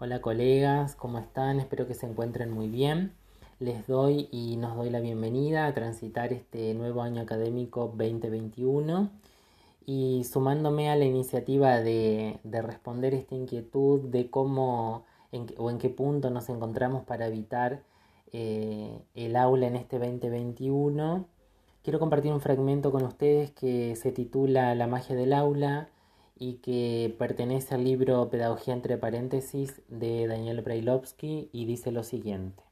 Hola colegas, ¿cómo están? Espero que se encuentren muy bien. Les doy y nos doy la bienvenida a transitar este nuevo año académico 2021 y sumándome a la iniciativa de, responder esta inquietud de cómo o en qué punto nos encontramos para evitar eh, el aula en este 2021, quiero compartir un fragmento con ustedes que se titula La magia del aula y que pertenece al libro Pedagogía entre paréntesis de Daniel Brailovsky y dice lo siguiente.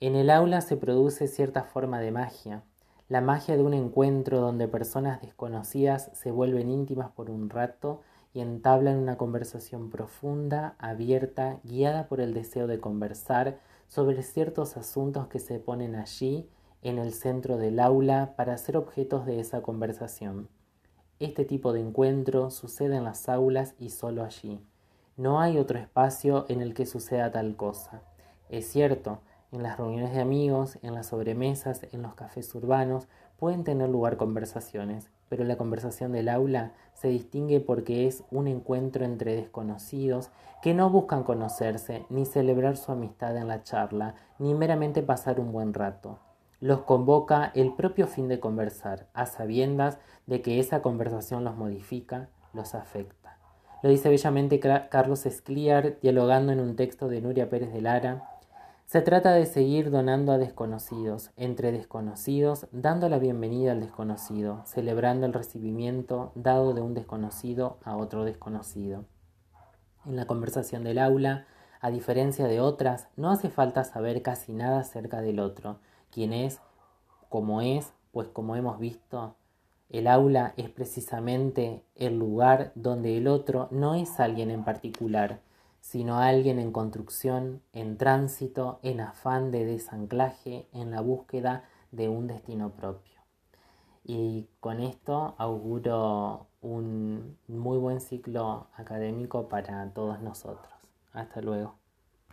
En el aula se produce cierta forma de magia, la magia de un encuentro donde personas desconocidas se vuelven íntimas por un rato y entablan una conversación profunda, abierta, guiada por el deseo de conversar sobre ciertos asuntos que se ponen allí en el centro del aula para ser objetos de esa conversación. Este tipo de encuentro sucede en las aulas y solo allí. No hay otro espacio en el que suceda tal cosa. Es cierto, en las reuniones de amigos, en las sobremesas, en los cafés urbanos, pueden tener lugar conversaciones, pero la conversación del aula se distingue porque es un encuentro entre desconocidos que no buscan conocerse, ni celebrar su amistad en la charla, ni meramente pasar un buen rato los convoca el propio fin de conversar, a sabiendas de que esa conversación los modifica, los afecta. Lo dice bellamente Carlos Escliar, dialogando en un texto de Nuria Pérez de Lara. Se trata de seguir donando a desconocidos, entre desconocidos, dando la bienvenida al desconocido, celebrando el recibimiento dado de un desconocido a otro desconocido. En la conversación del aula, a diferencia de otras, no hace falta saber casi nada acerca del otro, quién es, cómo es, pues como hemos visto, el aula es precisamente el lugar donde el otro no es alguien en particular, sino alguien en construcción, en tránsito, en afán de desanclaje, en la búsqueda de un destino propio. Y con esto auguro un muy buen ciclo académico para todos nosotros. Hasta luego.